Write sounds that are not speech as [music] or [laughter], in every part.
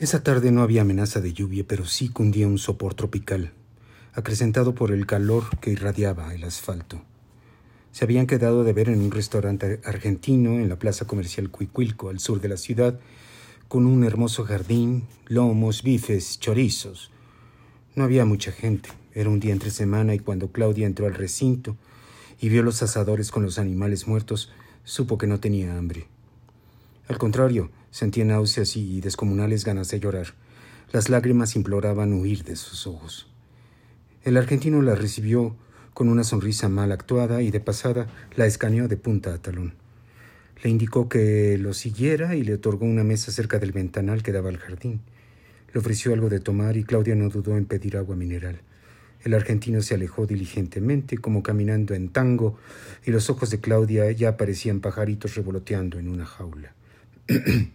Esa tarde no había amenaza de lluvia, pero sí cundía un sopor tropical, acrecentado por el calor que irradiaba el asfalto. Se habían quedado de ver en un restaurante argentino en la plaza comercial Cuicuilco, al sur de la ciudad, con un hermoso jardín, lomos, bifes, chorizos. No había mucha gente. Era un día entre semana y cuando Claudia entró al recinto y vio los asadores con los animales muertos, supo que no tenía hambre. Al contrario, sentía náuseas y descomunales ganas de llorar. Las lágrimas imploraban huir de sus ojos. El argentino la recibió con una sonrisa mal actuada y de pasada la escaneó de punta a talón. Le indicó que lo siguiera y le otorgó una mesa cerca del ventanal que daba al jardín. Le ofreció algo de tomar y Claudia no dudó en pedir agua mineral. El argentino se alejó diligentemente, como caminando en tango, y los ojos de Claudia ya parecían pajaritos revoloteando en una jaula. [clears throat]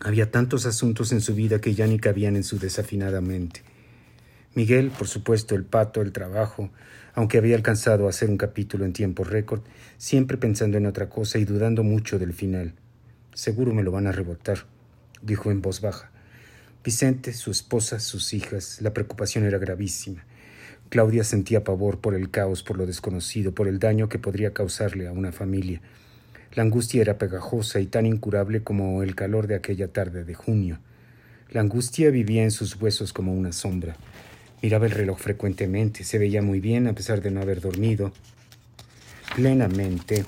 Había tantos asuntos en su vida que ya ni cabían en su desafinada mente. Miguel, por supuesto, el pato, el trabajo, aunque había alcanzado a hacer un capítulo en tiempo récord, siempre pensando en otra cosa y dudando mucho del final. Seguro me lo van a rebotar, dijo en voz baja. Vicente, su esposa, sus hijas, la preocupación era gravísima. Claudia sentía pavor por el caos, por lo desconocido, por el daño que podría causarle a una familia. La angustia era pegajosa y tan incurable como el calor de aquella tarde de junio. La angustia vivía en sus huesos como una sombra. Miraba el reloj frecuentemente, se veía muy bien a pesar de no haber dormido plenamente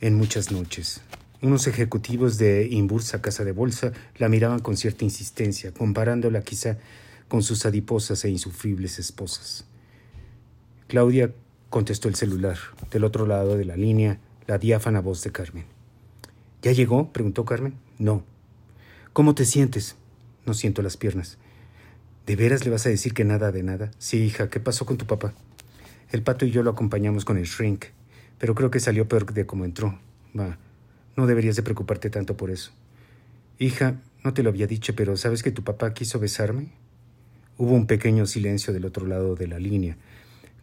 en muchas noches. Unos ejecutivos de Imbursa Casa de Bolsa la miraban con cierta insistencia, comparándola quizá con sus adiposas e insufribles esposas. Claudia contestó el celular. Del otro lado de la línea la diáfana voz de Carmen. ¿Ya llegó? preguntó Carmen. No. ¿Cómo te sientes? No siento las piernas. ¿De veras le vas a decir que nada de nada? Sí, hija, ¿qué pasó con tu papá? El pato y yo lo acompañamos con el shrink, pero creo que salió peor de como entró. Va, no deberías de preocuparte tanto por eso. Hija, no te lo había dicho, pero ¿sabes que tu papá quiso besarme? Hubo un pequeño silencio del otro lado de la línea,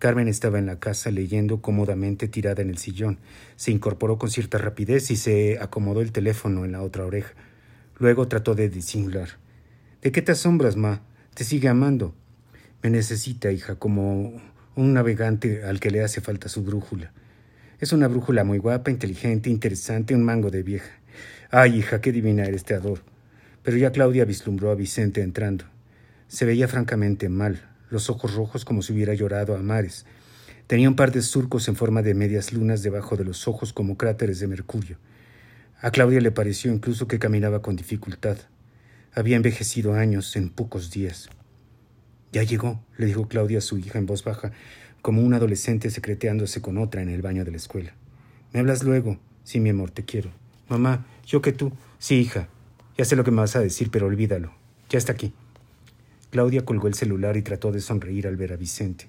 Carmen estaba en la casa leyendo cómodamente tirada en el sillón. Se incorporó con cierta rapidez y se acomodó el teléfono en la otra oreja. Luego trató de disimular. ¿De qué te asombras, ma? Te sigue amando. Me necesita, hija, como un navegante al que le hace falta su brújula. Es una brújula muy guapa, inteligente, interesante, un mango de vieja. Ay, hija, qué divina eres, te adoro. Pero ya Claudia vislumbró a Vicente entrando. Se veía francamente mal, los ojos rojos como si hubiera llorado a mares. Tenía un par de surcos en forma de medias lunas debajo de los ojos como cráteres de mercurio. A Claudia le pareció incluso que caminaba con dificultad. Había envejecido años en pocos días. Ya llegó, le dijo Claudia a su hija en voz baja, como un adolescente secreteándose con otra en el baño de la escuela. ¿Me hablas luego? Sí, mi amor, te quiero. Mamá, yo que tú. Sí, hija. Ya sé lo que me vas a decir, pero olvídalo. Ya está aquí. Claudia colgó el celular y trató de sonreír al ver a Vicente.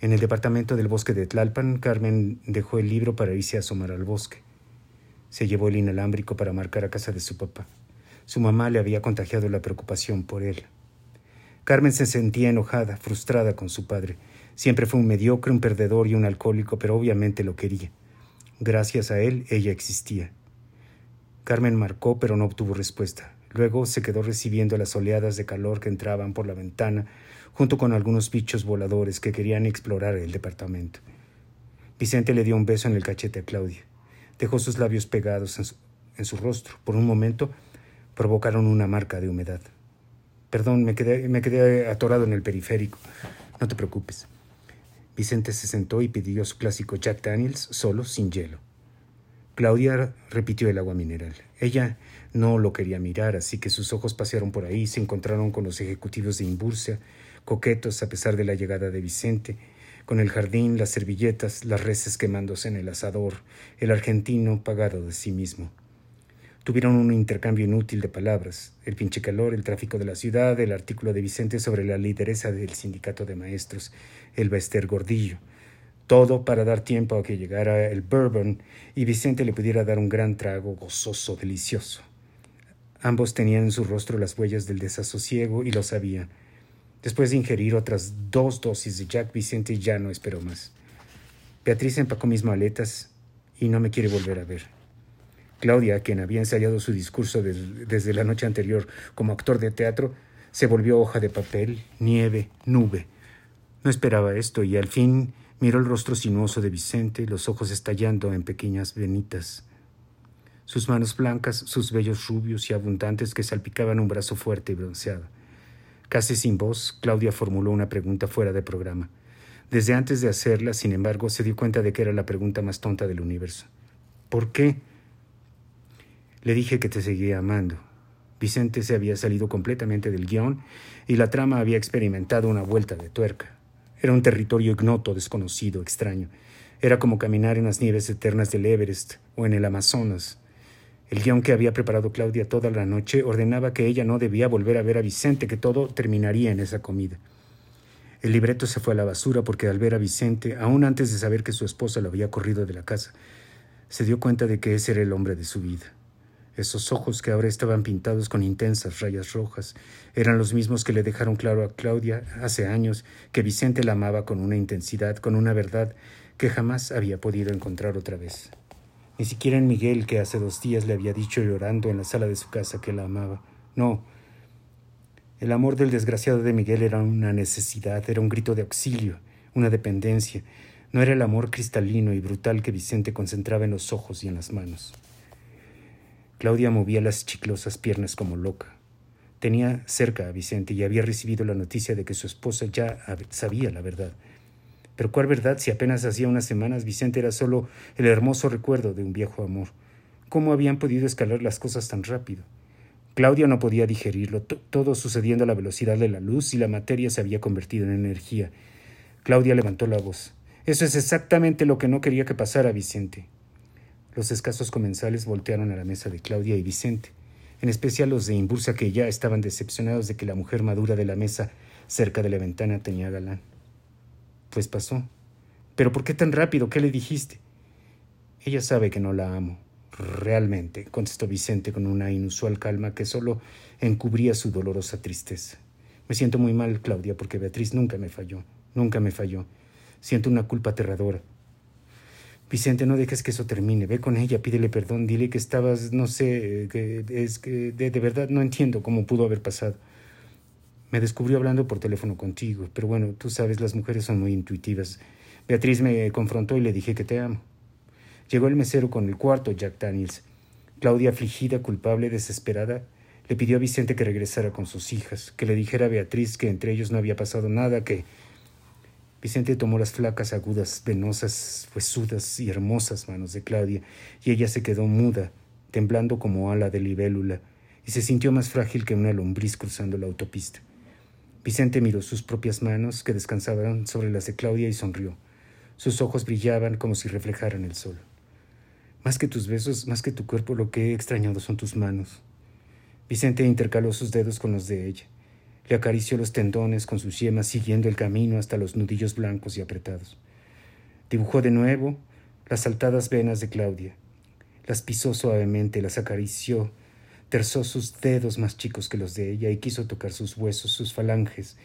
En el departamento del bosque de Tlalpan, Carmen dejó el libro para irse a asomar al bosque. Se llevó el inalámbrico para marcar a casa de su papá. Su mamá le había contagiado la preocupación por él. Carmen se sentía enojada, frustrada con su padre. Siempre fue un mediocre, un perdedor y un alcohólico, pero obviamente lo quería. Gracias a él, ella existía. Carmen marcó, pero no obtuvo respuesta. Luego se quedó recibiendo las oleadas de calor que entraban por la ventana, junto con algunos bichos voladores que querían explorar el departamento. Vicente le dio un beso en el cachete a Claudia. Dejó sus labios pegados en su, rostro. Por un momento provocaron una marca de humedad. Perdón, me quedé, me quedé atorado en el periférico. No te preocupes. Vicente se sentó y pidió su clásico Jack Daniels solo, sin hielo. Claudia repitió el agua mineral. Ella no lo quería mirar, así que sus ojos pasearon por ahí, se encontraron con los ejecutivos de Imbursia, coquetos a pesar de la llegada de Vicente, con el jardín, las servilletas, las reses quemándose en el asador, el argentino pagado de sí mismo. Tuvieron un intercambio inútil de palabras, el pinche calor, el tráfico de la ciudad, el artículo de Vicente sobre la lideresa del sindicato de maestros, el Bester Gordillo, todo para dar tiempo a que llegara el bourbon y Vicente le pudiera dar un gran trago gozoso, delicioso. Ambos tenían en su rostro las huellas del desasosiego y lo sabían. Después de ingerir otras dos dosis de Jack, Vicente ya no esperó más. Beatriz empacó mis maletas y no me quiere volver a ver. Claudia, quien había ensayado su discurso desde la noche anterior como actor de teatro, se volvió hoja de papel, nieve, nube. No esperaba esto y al fin miró el rostro sinuoso de Vicente, los ojos estallando en pequeñas venitas. Sus manos blancas, sus vellos rubios y abundantes que salpicaban un brazo fuerte y bronceado. Casi sin voz, Claudia formuló una pregunta fuera de programa. Desde antes de hacerla, sin embargo, se dio cuenta de que era la pregunta más tonta del universo. ¿Por qué? Le dije que te seguía amando. Vicente se había salido completamente del guion y la trama había experimentado una vuelta de tuerca. Era un territorio ignoto, desconocido, extraño. Era como caminar en las nieves eternas del Everest o en el Amazonas. El guion que había preparado Claudia toda la noche ordenaba que ella no debía volver a ver a Vicente, que todo terminaría en esa comida. El libreto se fue a la basura porque al ver a Vicente, aún antes de saber que su esposa lo había corrido de la casa, se dio cuenta de que ese era el hombre de su vida. Esos ojos que ahora estaban pintados con intensas rayas rojas eran los mismos que le dejaron claro a Claudia hace años que Vicente la amaba con una intensidad, con una verdad que jamás había podido encontrar otra vez. Ni siquiera en Miguel, que hace dos días le había dicho llorando en la sala de su casa que la amaba. No. El amor del desgraciado de Miguel era una necesidad, era un grito de auxilio, una dependencia. No era el amor cristalino y brutal que Vicente concentraba en los ojos y en las manos. Claudia movía las chiclosas piernas como loca. Tenía cerca a Vicente y había recibido la noticia de que su esposa ya sabía la verdad. Pero cuál verdad si apenas hacía unas semanas Vicente era solo el hermoso recuerdo de un viejo amor. ¿Cómo habían podido escalar las cosas tan rápido? Claudia no podía digerirlo, todo sucediendo a la velocidad de la luz y la materia se había convertido en energía. Claudia levantó la voz. Eso es exactamente lo que no quería que pasara, Vicente. Los escasos comensales voltearon a la mesa de Claudia y Vicente, en especial los de Imbursa que ya estaban decepcionados de que la mujer madura de la mesa cerca de la ventana tenía galán. Pues pasó. ¿Pero por qué tan rápido? ¿Qué le dijiste? Ella sabe que no la amo. Realmente, contestó Vicente con una inusual calma que solo encubría su dolorosa tristeza. Me siento muy mal, Claudia, porque Beatriz nunca me falló, nunca me falló. Siento una culpa aterradora. Vicente, no dejes que eso termine. Ve con ella, pídele perdón, dile que estabas, no sé, que es que de verdad no entiendo cómo pudo haber pasado. Me descubrió hablando por teléfono contigo, pero bueno, tú sabes, las mujeres son muy intuitivas. Beatriz me confrontó y le dije que te amo. Llegó el mesero con el cuarto, Jack Daniels. Claudia, afligida, culpable, desesperada, le pidió a Vicente que regresara con sus hijas, que le dijera a Beatriz que entre ellos no había pasado nada, que... Vicente tomó las flacas, agudas, venosas, huesudas y hermosas manos de Claudia, y ella se quedó muda, temblando como ala de libélula, y se sintió más frágil que una lombriz cruzando la autopista. Vicente miró sus propias manos que descansaban sobre las de Claudia y sonrió. Sus ojos brillaban como si reflejaran el sol. Más que tus besos, más que tu cuerpo, lo que he extrañado son tus manos. Vicente intercaló sus dedos con los de ella. Le acarició los tendones con sus yemas, siguiendo el camino hasta los nudillos blancos y apretados. Dibujó de nuevo las saltadas venas de Claudia. Las pisó suavemente, las acarició, terzó sus dedos más chicos que los de ella y quiso tocar sus huesos, sus falanges.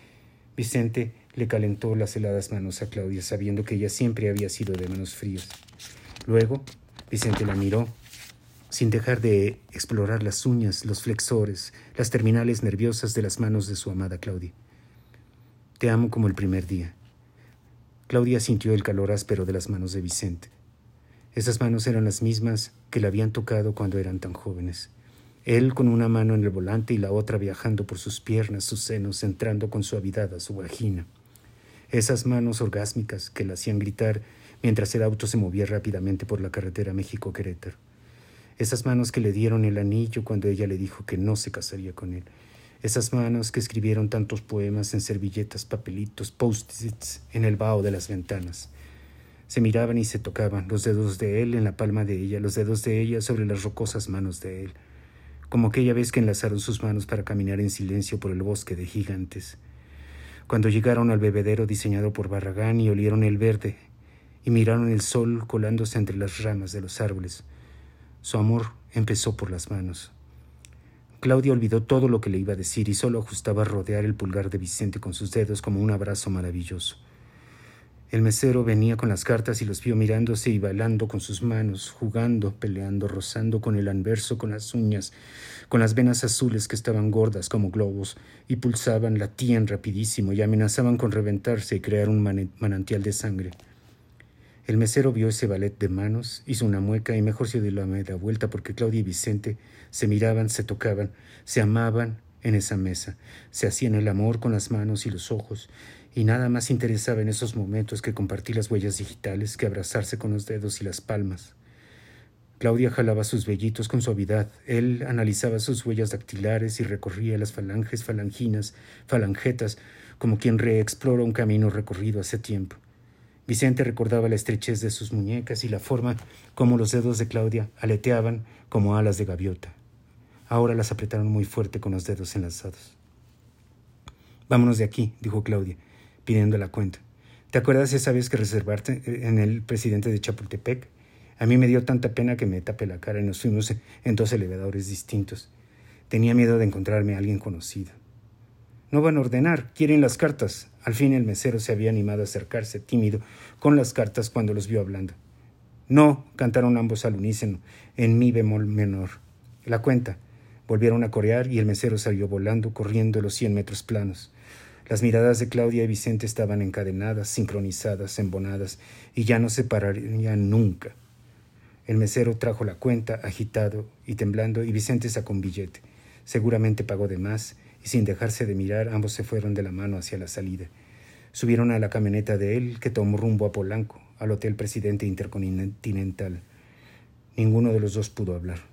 Vicente le calentó las heladas manos a Claudia, sabiendo que ella siempre había sido de manos frías. Luego, Vicente la miró, sin dejar de explorar las uñas, los flexores, las terminales nerviosas de las manos de su amada Claudia. Te amo como el primer día. Claudia sintió el calor áspero de las manos de Vicente. Esas manos eran las mismas que le habían tocado cuando eran tan jóvenes él con una mano en el volante y la otra viajando por sus piernas, sus senos, entrando con suavidad a su vagina. Esas manos orgásmicas que la hacían gritar mientras el auto se movía rápidamente por la carretera México-Querétaro. Esas manos que le dieron el anillo cuando ella le dijo que no se casaría con él. Esas manos que escribieron tantos poemas en servilletas, papelitos, post-its en el vaho de las ventanas. Se miraban y se tocaban, los dedos de él en la palma de ella, los dedos de ella sobre las rocosas manos de él como aquella vez que enlazaron sus manos para caminar en silencio por el bosque de gigantes. Cuando llegaron al bebedero diseñado por Barragán y olieron el verde, y miraron el sol colándose entre las ramas de los árboles, su amor empezó por las manos. Claudia olvidó todo lo que le iba a decir y solo ajustaba rodear el pulgar de Vicente con sus dedos como un abrazo maravilloso. El mesero venía con las cartas y los vio mirándose y bailando con sus manos, jugando, peleando, rozando con el anverso, con las uñas, con las venas azules que estaban gordas como globos y pulsaban, latían rapidísimo y amenazaban con reventarse y crear un manantial de sangre. El mesero vio ese ballet de manos, hizo una mueca y mejor se dio la media vuelta porque Claudia y Vicente se miraban, se tocaban, se amaban en esa mesa, se hacían el amor con las manos y los ojos, y nada más interesaba en esos momentos que compartir las huellas digitales que abrazarse con los dedos y las palmas. Claudia jalaba sus vellitos con suavidad, él analizaba sus huellas dactilares y recorría las falanges, falanginas, falangetas, como quien reexplora un camino recorrido hace tiempo. Vicente recordaba la estrechez de sus muñecas y la forma como los dedos de Claudia aleteaban como alas de gaviota. Ahora las apretaron muy fuerte con los dedos enlazados. Vámonos de aquí, dijo Claudia pidiendo la cuenta. ¿Te acuerdas esa vez que reservarte en el presidente de Chapultepec? A mí me dio tanta pena que me tapé la cara y nos fuimos en dos elevadores distintos. Tenía miedo de encontrarme a alguien conocido. No van a ordenar, quieren las cartas. Al fin el mesero se había animado a acercarse, tímido, con las cartas cuando los vio hablando. No, cantaron ambos al unísono, en mi bemol menor. La cuenta. Volvieron a corear y el mesero salió volando, corriendo los cien metros planos. Las miradas de Claudia y Vicente estaban encadenadas, sincronizadas, embonadas, y ya no se pararían nunca. El mesero trajo la cuenta, agitado y temblando, y Vicente sacó un billete. Seguramente pagó de más, y sin dejarse de mirar, ambos se fueron de la mano hacia la salida. Subieron a la camioneta de él, que tomó rumbo a Polanco, al Hotel Presidente Intercontinental. Ninguno de los dos pudo hablar.